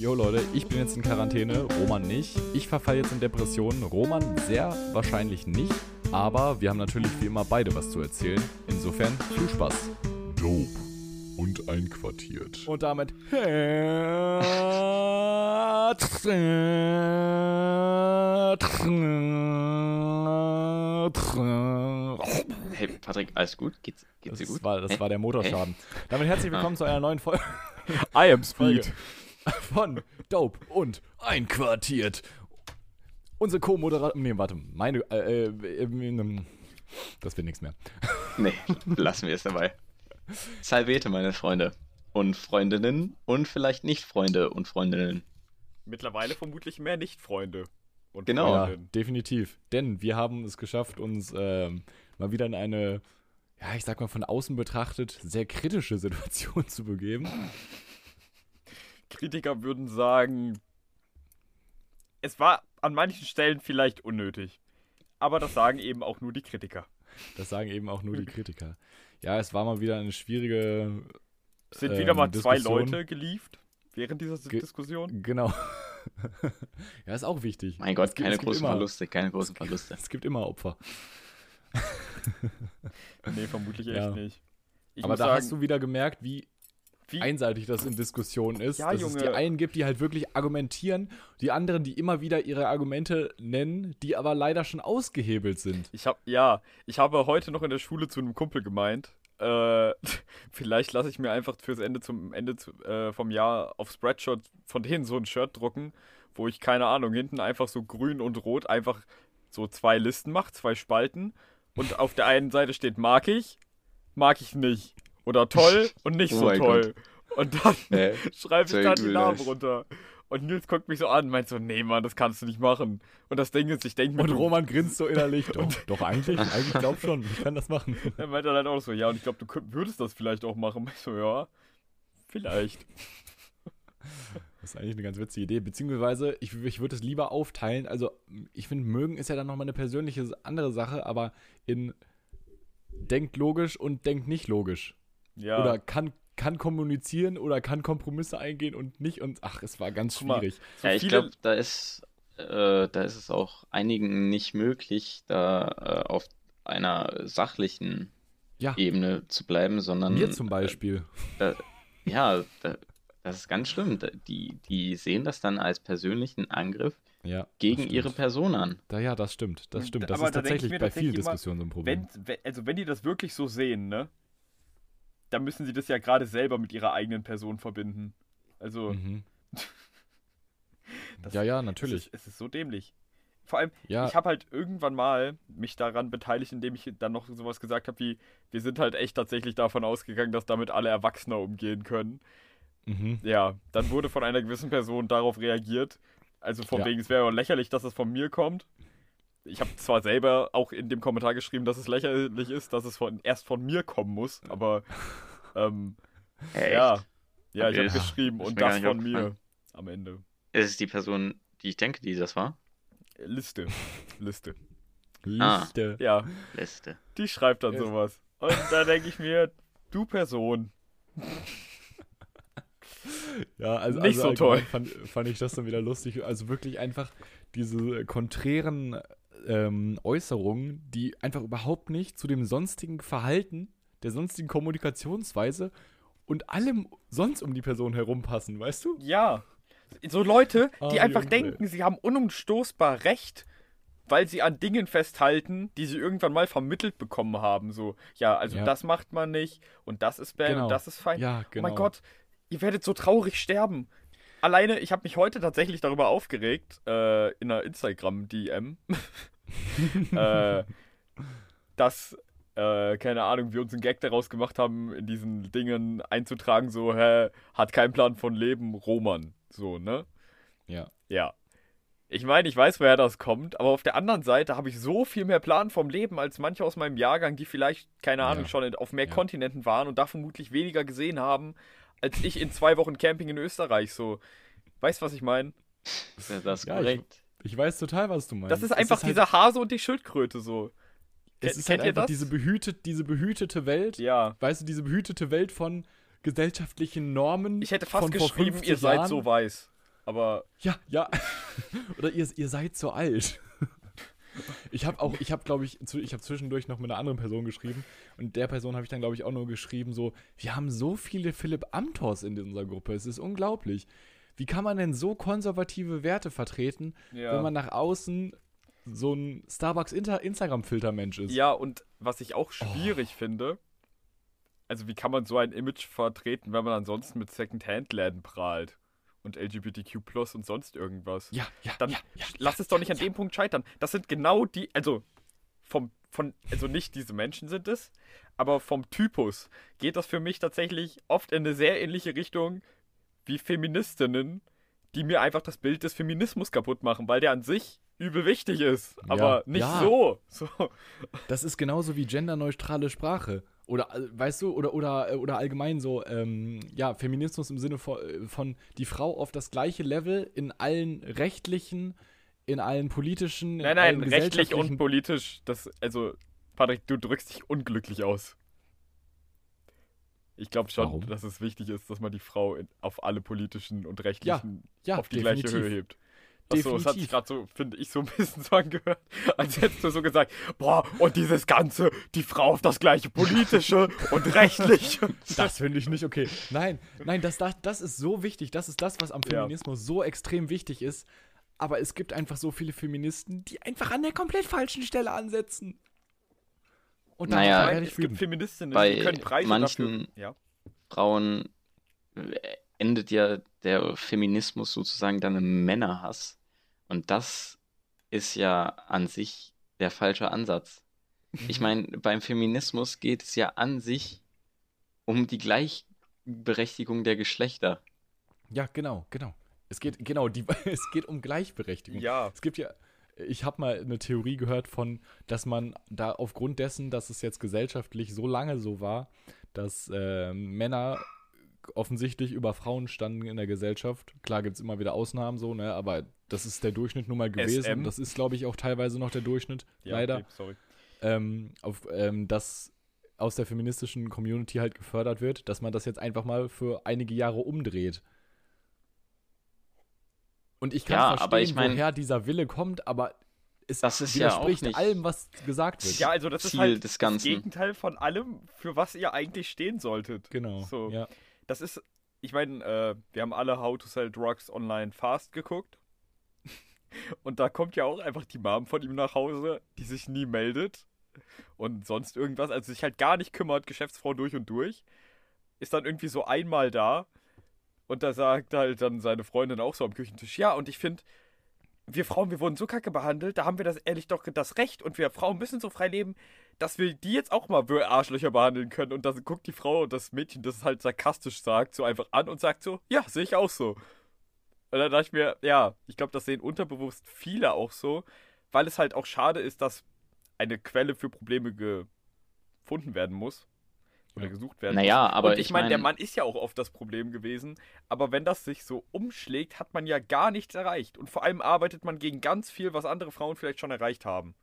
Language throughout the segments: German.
Jo Leute, ich bin jetzt in Quarantäne, Roman nicht. Ich verfalle jetzt in Depressionen, Roman sehr wahrscheinlich nicht. Aber wir haben natürlich wie immer beide was zu erzählen. Insofern viel Spaß. Dope und einquartiert. Und damit. Hey Patrick, alles gut? Geht's, geht's dir Das gut? war, das Hey? war der Motorschaden. Damit herzlich willkommen Ah. zu einer neuen Folge I am Folge Speed. von Dope und Einquartiert. Unsere Co-Moderator. Nee, warte. Meine. Äh, äh, ähm, das wird nichts mehr. Nee, lassen wir es dabei. Salvete, meine Freunde. Und Freundinnen und vielleicht nicht Freunde und Freundinnen. Mittlerweile vermutlich mehr Nicht-Freunde. Und Genau. Ja, definitiv. Denn wir haben es geschafft, uns ähm, mal wieder in eine, ja, ich sag mal von außen betrachtet, sehr kritische Situation zu begeben. Kritiker würden sagen, es war an manchen Stellen vielleicht unnötig. Aber das sagen eben auch nur die Kritiker. Das sagen eben auch nur die Kritiker. Ja, es war mal wieder eine schwierige. Es sind Ähm, wieder mal zwei Diskussion. Leute gelieft während dieser Ge- Diskussion. Genau. ja, ist auch wichtig. Mein Gott, Es gibt- keine großen immer, Verluste, keine großen Verluste. Es gibt immer Opfer. Nee, vermutlich echt Ja. nicht. Ich Aber da sagen, hast du wieder gemerkt, wie wie, einseitig das in Diskussionen ist. Ja, dass es die Junge. einen gibt, die halt wirklich argumentieren, die anderen, die immer wieder ihre Argumente nennen, die aber leider schon ausgehebelt sind. Ich hab, ja, ich habe heute noch in der Schule zu einem Kumpel gemeint, äh, vielleicht lasse ich mir einfach fürs Ende zum Ende zu, äh, vom Jahr auf Spreadshirt von denen so ein Shirt drucken, wo ich, keine Ahnung, hinten einfach so grün und rot einfach so zwei Listen mache, zwei Spalten und auf der einen Seite steht mag ich, mag ich nicht. Oder toll und nicht Oh so toll. Und dann Nee, schreibe ich dann die Namen das. runter. Und Nils guckt mich so an und meint so, nee, Mann, das kannst du nicht machen. Und das Ding ist, ich denke mir, Und Roman grinst so innerlich. Doch, doch eigentlich, eigentlich glaub schon, ich kann das machen. Er meinte dann halt auch so, ja, und ich glaube, du würdest das vielleicht auch machen. Ich so, ja, vielleicht. Das ist eigentlich eine ganz witzige Idee. Beziehungsweise, ich, ich würde es lieber aufteilen. Also, ich finde, mögen ist ja dann nochmal eine persönliche andere Sache, aber in denkt logisch und denkt nicht logisch. Ja, Oder kann, kann kommunizieren oder kann Kompromisse eingehen und nicht. Und ach, es war ganz schwierig. so ja, ich glaube, da ist, äh, da ist es auch einigen nicht möglich, da äh, auf einer sachlichen Ja, Ebene zu bleiben, sondern mir zum Beispiel. Äh, ja, da, das ist ganz schlimm. Da- Die, die sehen das dann als persönlichen Angriff Ja, gegen ihre. Person an. Da, ja, das stimmt. Das stimmt. Das Aber ist da tatsächlich bei tatsächlich vielen immer, Diskussionen so ein Problem. wenn, also wenn die das wirklich so sehen, ne, dann müssen sie das ja gerade selber mit ihrer eigenen Person verbinden. Also, Mhm. Das- Ja, ja, es, natürlich. ist, es ist so dämlich. Vor allem, Ja, ich habe halt irgendwann mal mich daran beteiligt, indem ich dann noch sowas gesagt habe wie, wir sind halt echt tatsächlich davon ausgegangen, dass damit alle Erwachsene umgehen können. mhm. Ja, dann wurde von einer gewissen Person darauf reagiert. Also von Ja. wegen, es wäre ja lächerlich, dass es von mir kommt. Ich habe zwar selber auch in dem Kommentar geschrieben, dass es lächerlich ist, dass es von, erst von mir kommen muss, aber ähm, Echt? ja, ja, ich Okay, habe das- geschrieben und das von mir aufgefallen. am Ende. Ist es die Person, die ich denke, die das war? Liste, Liste. Ah. Liste. Ja, Liste. die schreibt dann Ja. sowas. Und da denke ich mir, du Person. Ja, also, Nicht also so toll. Fand, fand ich das dann wieder lustig. Also wirklich einfach diese konträren ähm, Äußerungen, die einfach überhaupt nicht zu dem sonstigen Verhalten, der sonstigen Kommunikationsweise und allem sonst um die Person herum passen, weißt du? Ja. So Leute, die Ah, einfach Junge. denken, sie haben unumstoßbar Recht, weil sie an Dingen festhalten, die sie irgendwann mal vermittelt bekommen haben. So, ja, also Ja. das macht man nicht und das ist bad Genau. und das ist fein. Ja, genau. Oh mein Gott, ihr werdet so traurig sterben. Alleine, ich habe mich heute tatsächlich darüber aufgeregt, äh, in einer Instagram-DM, äh, dass, äh, keine Ahnung, wir uns einen Gag daraus gemacht haben, in diesen Dingen einzutragen, so, hä, hat keinen Plan von Leben, Roman. So, ne? Ja. Ja. Ich meine, ich weiß, woher das kommt, aber auf der anderen Seite habe ich so viel mehr Plan vom Leben als manche aus meinem Jahrgang, die vielleicht, keine Ahnung, Ja. schon auf mehr Ja. Kontinenten waren und da vermutlich weniger gesehen haben, als ich in zwei Wochen Camping in Österreich. So, weißt du, was ich meine? Ist ja das Ja, ich- korrekt? Ich weiß total, was du meinst. Das ist einfach halt, dieser Hase und die Schildkröte so. Es ist kennt halt einfach diese, behütet, diese behütete Welt, Ja. weißt du, diese behütete Welt von gesellschaftlichen Normen. Ich hätte fast geschrieben, 50 ihr seid Jahren. so weiß. Aber Ja, ja. Oder ihr, ihr seid so alt. Ich habe auch, ich habe, glaube ich, ich habe zwischendurch noch mit einer anderen Person geschrieben und der Person habe ich dann, glaube ich, auch nur geschrieben, so, wir haben so viele Philipp Amthors in unserer Gruppe, es ist unglaublich. Wie kann man denn so konservative Werte vertreten, ja. wenn man nach außen so ein Starbucks-Instagram-Filter-Mensch ist? Ja, und was ich auch schwierig finde, also wie kann man so ein Image vertreten, wenn man ansonsten mit Second-Hand-Läden prahlt? Und LGBTQ und sonst irgendwas. ja, ja. Dann ja, ja, lass es doch nicht an dem Punkt scheitern. Das sind genau die, also vom, von, also nicht diese Menschen sind es, aber vom Typus geht das für mich tatsächlich oft in eine sehr ähnliche Richtung wie Feministinnen, die mir einfach das Bild des Feminismus kaputt machen, weil der an sich übel wichtig ist, aber nicht Ja. so. so. Das ist genauso wie genderneutrale Sprache. Oder, äh, weißt du, oder, oder, äh, oder allgemein so, ähm, ja, Feminismus im Sinne von, äh, von die Frau auf das gleiche Level in allen rechtlichen, in allen politischen, in Nein, nein, allen rechtlich und politisch, das, also, Patrick, du drückst dich unglücklich aus. Ich glaube schon, Warum? dass es wichtig ist, dass man die Frau in, auf alle politischen und rechtlichen ja, auf die definitiv. gleiche Höhe hebt. Achso, das hat sich gerade so, finde ich, so ein bisschen so angehört, als hättest du so gesagt, boah, und dieses Ganze, die Frau auf das gleiche politische und rechtliche. Das finde ich nicht okay. Nein, nein, das, das, das ist so wichtig. Das ist das, was am Ja. Feminismus so extrem wichtig ist. Aber es gibt einfach so viele Feministen, die einfach an der komplett falschen Stelle ansetzen. Und dann Naja, es gibt. Feministinnen, Bei die können Preise manchen- dafür. Ja. Frauen äh, endet ja der Feminismus sozusagen dann im Männerhass. Und das ist ja an sich der falsche Ansatz. Ich meine, beim Feminismus geht es ja an sich um die Gleichberechtigung der Geschlechter. Ja, genau, genau. Es geht, genau, die, es geht um Gleichberechtigung. Ja. Es gibt ja, ich habe mal eine Theorie gehört von, dass man da aufgrund dessen, dass es jetzt gesellschaftlich so lange so war, dass äh, Männer offensichtlich über Frauen standen in der Gesellschaft. Klar gibt es immer wieder Ausnahmen so, ne, aber das ist der Durchschnitt nun mal gewesen. SM. Das ist, glaube ich, auch teilweise noch der Durchschnitt, ja leider. Okay, sorry. Ähm, auf, ähm, dass aus der feministischen Community halt gefördert wird, dass man das jetzt einfach mal für einige Jahre umdreht. Und ich kann Ja, verstehen, aber ich mein- woher dieser Wille kommt, aber es Das ist ja auch widerspricht nicht allem, was gesagt wird. Ja, also das ist Ziel halt des das Ganzen. Gegenteil von allem, für was ihr eigentlich stehen solltet. Genau. So. Ja. Das ist, ich meine, äh, wir haben alle How to Sell Drugs Online Fast geguckt. Und da kommt ja auch einfach die Mom von ihm nach Hause, die sich nie meldet und sonst irgendwas, also sich halt gar nicht kümmert, Geschäftsfrau durch und durch. Ist dann irgendwie so einmal da und da sagt halt dann seine Freundin auch so am Küchentisch, ja, und ich finde, wir Frauen, wir wurden so kacke behandelt, da haben wir das ehrlich doch das Recht und wir Frauen müssen so frei leben, dass wir die jetzt auch mal Arschlöcher behandeln können. Und dann guckt die Frau und das Mädchen, das halt sarkastisch sagt, so einfach an und sagt so, ja, sehe ich auch so. Und dann dachte ich mir, ja, ich glaube, das sehen unterbewusst viele auch so, weil es halt auch schade ist, dass eine Quelle für Probleme gefunden werden muss. Oder gesucht werden Naja, muss. aber und ich, ich meine, der Mann ist ja auch oft das Problem gewesen. Aber wenn das sich so umschlägt, hat man ja gar nichts erreicht. Und vor allem arbeitet man gegen ganz viel, was andere Frauen vielleicht schon erreicht haben.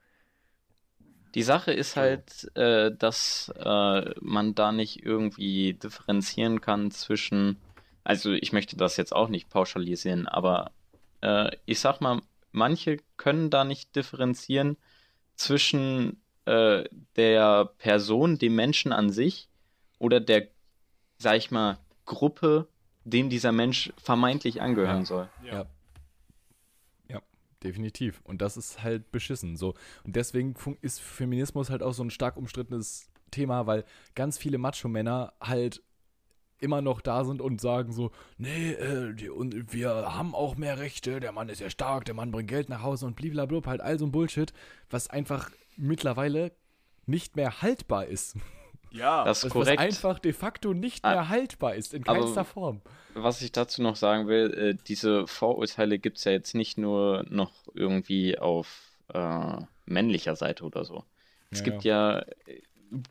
Die Sache ist halt, äh, dass äh, man da nicht irgendwie differenzieren kann zwischen, also ich möchte das jetzt auch nicht pauschalisieren, aber äh, ich sag mal, manche können da nicht differenzieren zwischen äh, der Person, dem Menschen an sich oder der, sag ich mal, Gruppe, dem dieser Mensch vermeintlich angehören Ja. soll. Ja. Ja, definitiv. Und das ist halt beschissen. So. Und deswegen ist Feminismus halt auch so ein stark umstrittenes Thema, weil ganz viele Macho-Männer halt immer noch da sind und sagen so, nee, äh, die, und wir haben auch mehr Rechte, der Mann ist ja stark, der Mann bringt Geld nach Hause und bliblablub, halt all so ein Bullshit, was einfach mittlerweile nicht mehr haltbar ist. Ja, Das ist Was, was korrekt. einfach de facto nicht Ah, mehr haltbar ist, in keinster Form. Was ich dazu noch sagen will, äh, diese Vorurteile gibt es ja jetzt nicht nur noch irgendwie auf äh, männlicher Seite oder so. Es Ja, gibt ja äh,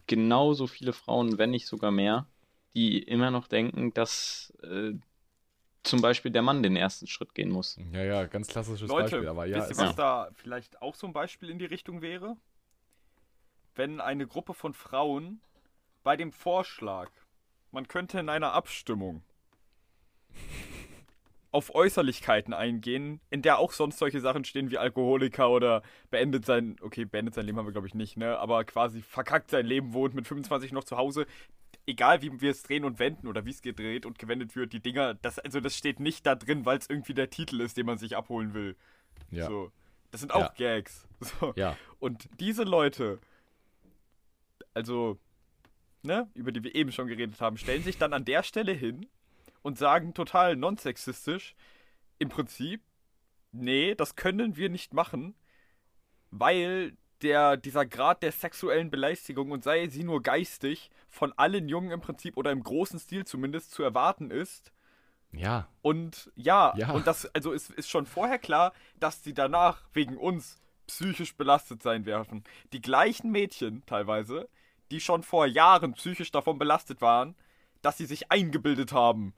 genauso viele Frauen, wenn nicht sogar mehr, die immer noch denken, dass äh, zum Beispiel der Mann den ersten Schritt gehen muss. Ja, ja, ganz klassisches Leute, Beispiel, aber ja. wisst ihr, es- was da vielleicht auch so ein Beispiel in die Richtung wäre? Wenn eine Gruppe von Frauen bei dem Vorschlag, man könnte in einer Abstimmung auf Äußerlichkeiten eingehen, in der auch sonst solche Sachen stehen wie Alkoholiker oder beendet sein, okay, beendet sein Leben haben wir glaube ich nicht, ne, aber quasi verkackt sein Leben, wohnt mit 25 noch zu Hause. Egal wie wir es drehen und wenden oder wie es gedreht und gewendet wird, die Dinger, das, also das steht nicht da drin, weil es irgendwie der Titel ist, den man sich abholen will. Ja. So. Das sind auch Ja. Gags. So. Ja. Und diese Leute, also, ne, über die wir eben schon geredet haben, stellen sich dann an der Stelle hin und sagen total nonsexistisch, im Prinzip, nee, das können wir nicht machen, weil der, dieser Grad der sexuellen Belästigung und sei sie nur geistig von allen Jungen im Prinzip oder im großen Stil zumindest zu erwarten ist. Ja. Und ja, Ja. und das, also ist, ist schon vorher klar, dass sie danach wegen uns psychisch belastet sein werden. Die gleichen Mädchen teilweise, die schon vor Jahren psychisch davon belastet waren, dass sie sich eingebildet haben,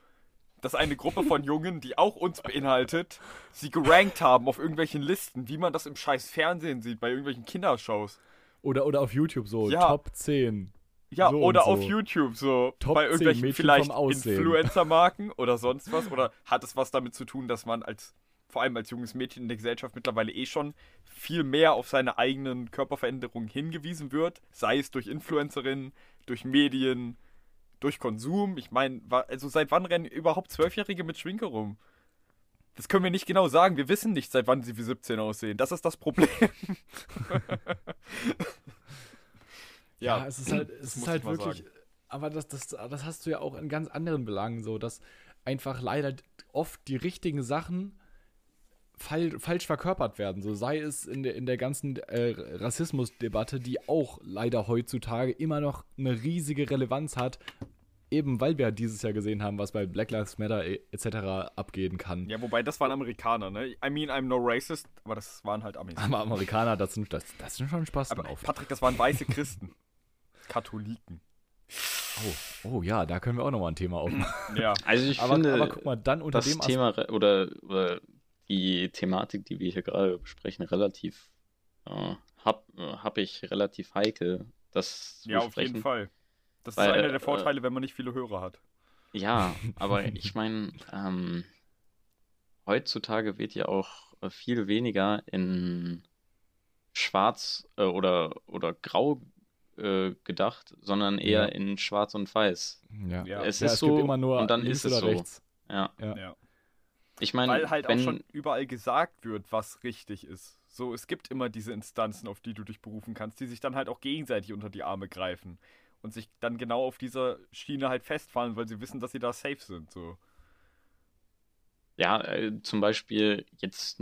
dass eine Gruppe von Jungen, die auch uns beinhaltet, sie gerankt haben auf irgendwelchen Listen, wie man das im scheiß Fernsehen sieht, bei irgendwelchen Kindershows. Oder, oder auf YouTube so, Ja. Top 10. Ja, So oder und auf so. YouTube so Top bei 10 irgendwelchen vielleicht. Influencer-Marken oder sonst was. Oder hat es was damit zu tun, dass man als, vor allem als junges Mädchen in der Gesellschaft mittlerweile eh schon viel mehr auf seine eigenen Körperveränderungen hingewiesen wird? Sei es durch Influencerinnen, durch Medien, durch Konsum. Ich meine, also seit wann rennen überhaupt Zwölfjährige mit Schminke rum? Das können wir nicht genau sagen. Wir wissen nicht, seit wann sie wie 17 aussehen. Das ist das Problem. Ja, es ist halt, es ist halt wirklich, sagen. aber das, das, das hast du ja auch in ganz anderen Belangen so, dass einfach leider oft die richtigen Sachen fall, falsch verkörpert werden. So sei es in der, in der ganzen äh, Rassismusdebatte, die auch leider heutzutage immer noch eine riesige Relevanz hat, eben weil wir dieses Jahr gesehen haben, was bei Black Lives Matter e- etc. abgehen kann. Ja, wobei das waren Amerikaner, ne? I mean, I'm no racist, aber das waren halt Amis. Aber Amerikaner, das sind, das, das sind schon Spaß Aber drauf. Patrick, das waren weiße Christen. Katholiken. Oh, oh ja, da können wir auch nochmal ein Thema aufmachen. Ja. Also ich Aber, finde, aber guck mal, dann unter das dem Thema oder, oder die Thematik, die wir hier gerade besprechen, relativ äh, hab, äh, hab ich relativ heikel, das zu Ja, auf jeden Fall. Das Weil, ist einer äh, der Vorteile, wenn man nicht viele Hörer hat. Ja, aber ich meine, ähm, heutzutage wird ja auch äh, viel weniger in Schwarz äh, oder, oder Grau äh, gedacht, sondern eher Ja. in Schwarz und Weiß. Ja. Ja. Es Ja, ist es so gibt immer nur und dann links ist es oder so. rechts. Ja, Ja. Ich meine, Weil halt wenn, auch schon überall gesagt wird, was richtig ist. So, es gibt immer diese Instanzen, auf die du dich berufen kannst, die sich dann halt auch gegenseitig unter die Arme greifen und sich dann genau auf dieser Schiene halt festfahren, weil sie wissen, dass sie da safe sind. So. Ja, äh, zum Beispiel jetzt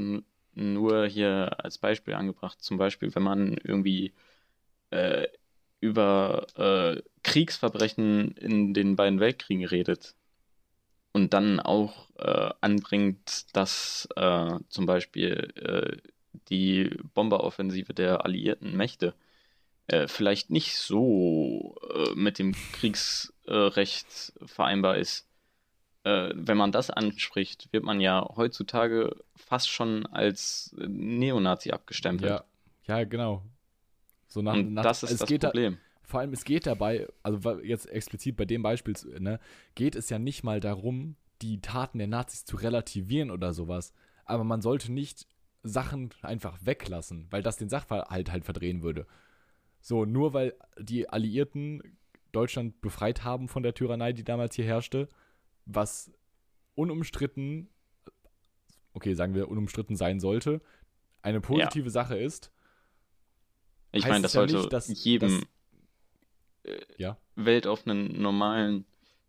nur hier als Beispiel angebracht, zum Beispiel, wenn man irgendwie äh, über äh, Kriegsverbrechen in den beiden Weltkriegen redet und dann auch äh, anbringt, dass äh, zum Beispiel äh, die Bomberoffensive der alliierten Mächte äh, vielleicht nicht so äh, mit dem Kriegsrecht vereinbar ist äh, wenn man das anspricht, wird man ja heutzutage fast schon als Neonazi abgestempelt. Ja, ja, genau. So nach, Und nach, das ist das geht da, Problem. Vor allem, es geht dabei, also jetzt explizit bei dem Beispiel, ne, geht es ja nicht mal darum, die Taten der Nazis zu relativieren oder sowas. Aber man sollte nicht Sachen einfach weglassen, weil das den Sachverhalt halt verdrehen würde. So, nur weil die Alliierten Deutschland befreit haben von der Tyrannei, die damals hier herrschte, was unumstritten, okay, sagen wir unumstritten sein sollte, eine positive Sache ist, Ich meine, das ja sollte nicht, dass- jedem ja, weltoffenen, normalen,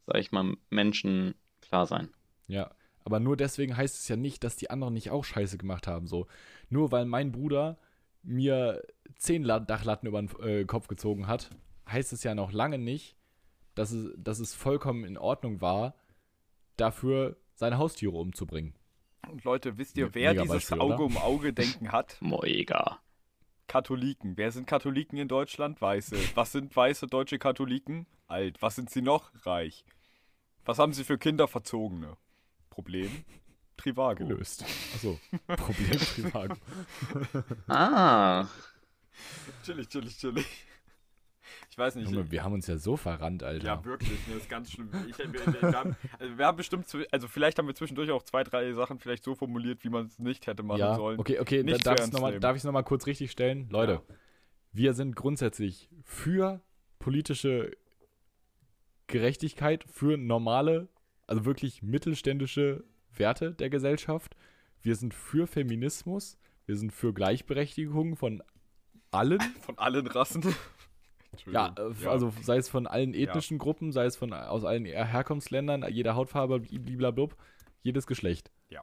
sag ich mal, Menschen klar sein. Ja, aber nur deswegen heißt es ja nicht, dass die anderen nicht auch Scheiße gemacht haben. So, nur weil mein Bruder mir zehn La Dachlatten über den äh, Kopf gezogen hat, heißt es ja noch lange nicht, dass es, dass es vollkommen in Ordnung war, dafür seine Haustiere umzubringen. Und Leute, wisst ihr, wer mega dieses Beispiel, Auge oder? um Auge denken hat? Moega. Katholiken. Wer sind Katholiken in Deutschland? Weiße. Was sind weiße deutsche Katholiken? Alt. Was sind sie noch? Reich. Was haben sie für Kinder? Verzogene. Problem? Trivago. Gelöst. Achso, Problem Trivago. Ah, Chillig, chillig, chillig. Ich weiß nicht. Junge, wir haben uns ja so verrannt, Alter. Ja, wirklich, ne, das ist ganz schlimm. Ich, wir, haben, also wir haben bestimmt, also vielleicht haben wir zwischendurch auch zwei, drei Sachen vielleicht so formuliert, wie man es nicht hätte machen ja, sollen. okay, okay, Nicht darf ich es nochmal kurz richtig stellen? Leute, Ja. wir sind grundsätzlich für politische Gerechtigkeit, für normale, also wirklich mittelständische Werte der Gesellschaft. Wir sind für Feminismus, wir sind für Gleichberechtigung von allen. Von allen Rassen. Ja, äh, also sei es von allen ethnischen Gruppen, sei es von aus allen Herkunftsländern, jeder Hautfarbe, blablabla, jedes Geschlecht. Ja.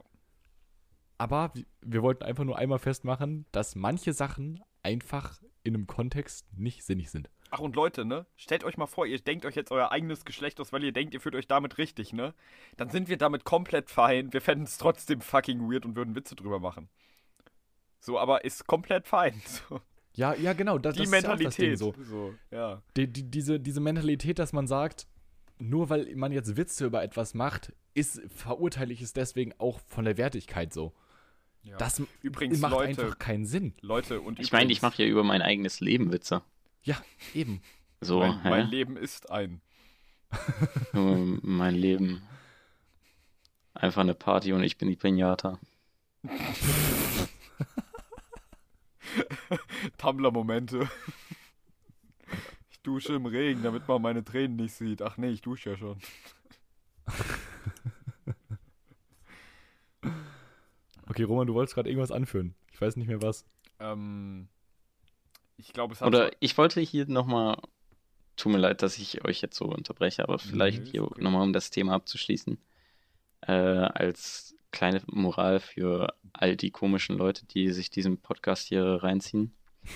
Aber wi- wir wollten einfach nur einmal festmachen, dass manche Sachen einfach in einem Kontext nicht sinnig sind. Ach und Leute, ne? Stellt euch mal vor, ihr denkt euch jetzt euer eigenes Geschlecht aus, weil ihr denkt, ihr fühlt euch damit richtig, ne? Dann sind wir damit komplett fein. Wir fänden es trotzdem fucking weird und würden Witze drüber machen. So, aber ist komplett fein. So. Ja, ja, genau. Das, Die das ist ja auch das Ding Mentalität. so. so, ja. Die, die, diese, diese Mentalität, dass man sagt, nur weil man jetzt Witze über etwas macht, ist, verurteile ich es deswegen auch von der Wertigkeit so. ja. Das Übrigens, macht Leute, einfach keinen Sinn. Leute und Ich meine, ich mache ja über mein eigenes Leben Witze. Ja, eben. So, mein, mein? Leben ist ein. Mein Leben. Einfach eine Party und ich bin die Pinata. Tumblr-Momente. Ich dusche im Regen, damit man meine Tränen nicht sieht. Ach nee, ich dusche ja schon. Okay, Roman, du wolltest gerade irgendwas anführen. Ich weiß nicht mehr was. Ähm, ich glaube, es hat. Oder ich wollte hier nochmal, tut mir leid, dass ich euch jetzt so unterbreche, aber vielleicht ist hier okay. nochmal, um das Thema abzuschließen, äh, als kleine Moral für all die komischen Leute, die sich diesen Podcast hier reinziehen.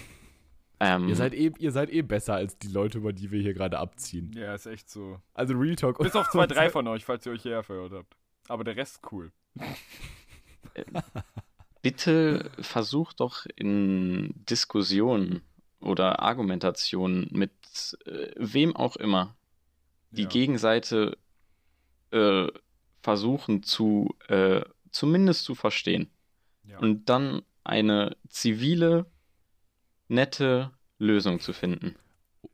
Ähm, Ihr, seid eh, ihr seid eh besser als die Leute, über die wir hier gerade abziehen. ja, ist echt so. Also Real Talk. Bis auf zwei, drei von euch, falls ihr euch hierher verirrt habt. Aber der Rest cool. bitte versucht doch in Diskussionen oder Argumentationen mit äh, wem auch immer die Ja. Gegenseite äh, versuchen zu äh, zumindest zu verstehen Ja. und dann eine zivile, nette Lösung zu finden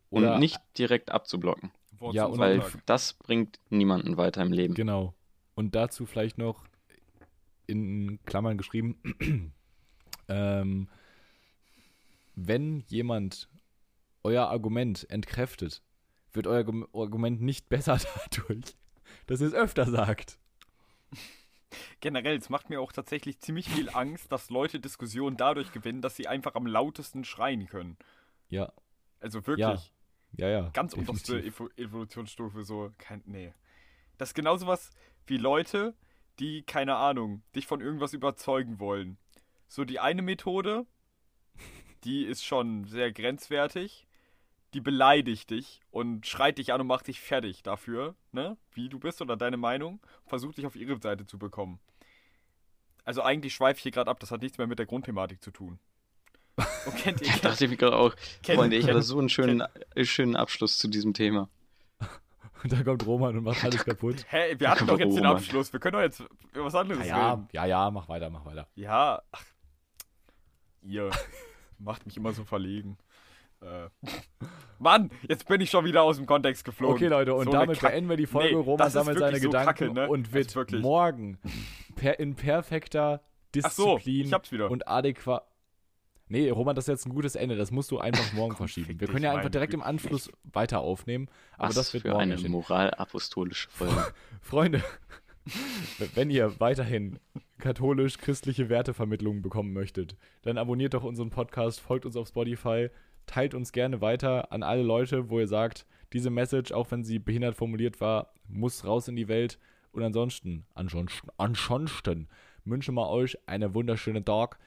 Oder- und nicht direkt abzublocken, Wort Ja, weil das bringt niemanden weiter im Leben. Genau. Und dazu vielleicht noch in Klammern geschrieben, ähm, wenn jemand euer Argument entkräftet, wird euer Gum- Argument nicht besser dadurch, dass ihr es öfter sagt. Generell, es macht mir auch tatsächlich ziemlich viel Angst, dass Leute Diskussionen dadurch gewinnen, dass sie einfach am lautesten schreien können. Ja, Also wirklich. ja, ja. ganz unterste. Evo Evolutionsstufe, so, kein, nee. Das ist genauso was wie Leute, die, keine Ahnung, dich von irgendwas überzeugen wollen. So, die eine Methode, die ist schon sehr grenzwertig, die beleidigt dich und schreit dich an und macht dich fertig dafür, ne, wie du bist oder deine Meinung, versucht dich auf ihre Seite zu bekommen. Also eigentlich schweife ich hier gerade ab, das hat nichts mehr mit der Grundthematik zu tun. Und kennt ihr, Ich dachte mir gerade auch, kennt- Freunde, ich kennt- hatte so einen schönen, äh, schönen Abschluss zu diesem Thema. Und da kommt Roman und macht alles kaputt. Hä, wir hatten doch jetzt den Roman. Abschluss, wir können doch jetzt über was anderes Ja, reden. ja, ja, mach weiter, mach weiter. Ja, ach, ihr macht mich immer so verlegen. Äh. Mann, jetzt bin ich schon wieder aus dem Kontext geflogen. Okay, Leute, und So damit beenden wir die Folge. Nee, Roman das ist sammelt seine wirklich so Gedanken Kacke, ne? und wird morgen per, in perfekter Ach so, Disziplin ich hab's wieder. und adäquat. Nee, Roman, das ist jetzt ein gutes Ende. Das musst du einfach morgen Komm, verschieben. Wir können ja einfach direkt im. Anschluss weiter aufnehmen. Aber Was das wird für morgen eine moralapostolische Folge. Freunde, wenn ihr weiterhin katholisch-christliche Wertevermittlungen bekommen möchtet, dann abonniert doch unseren Podcast, folgt uns auf Spotify, teilt uns gerne weiter an alle Leute, wo ihr sagt, diese Message, auch wenn sie behindert formuliert war, muss raus in die Welt. Und ansonsten, ansonsten, ansonsten wünschen wir euch einen wunderschönen Tag.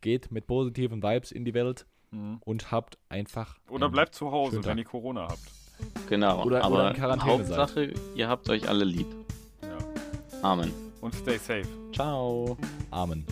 Geht mit positiven Vibes in die Welt Mhm. und habt einfach. Oder bleibt zu Hause, wenn ihr Corona habt. Genau, Oder- oder aber in Quarantäne seid. Hauptsache, ihr habt euch alle lieb. Ja. Amen. Und stay safe. Ciao. Amen.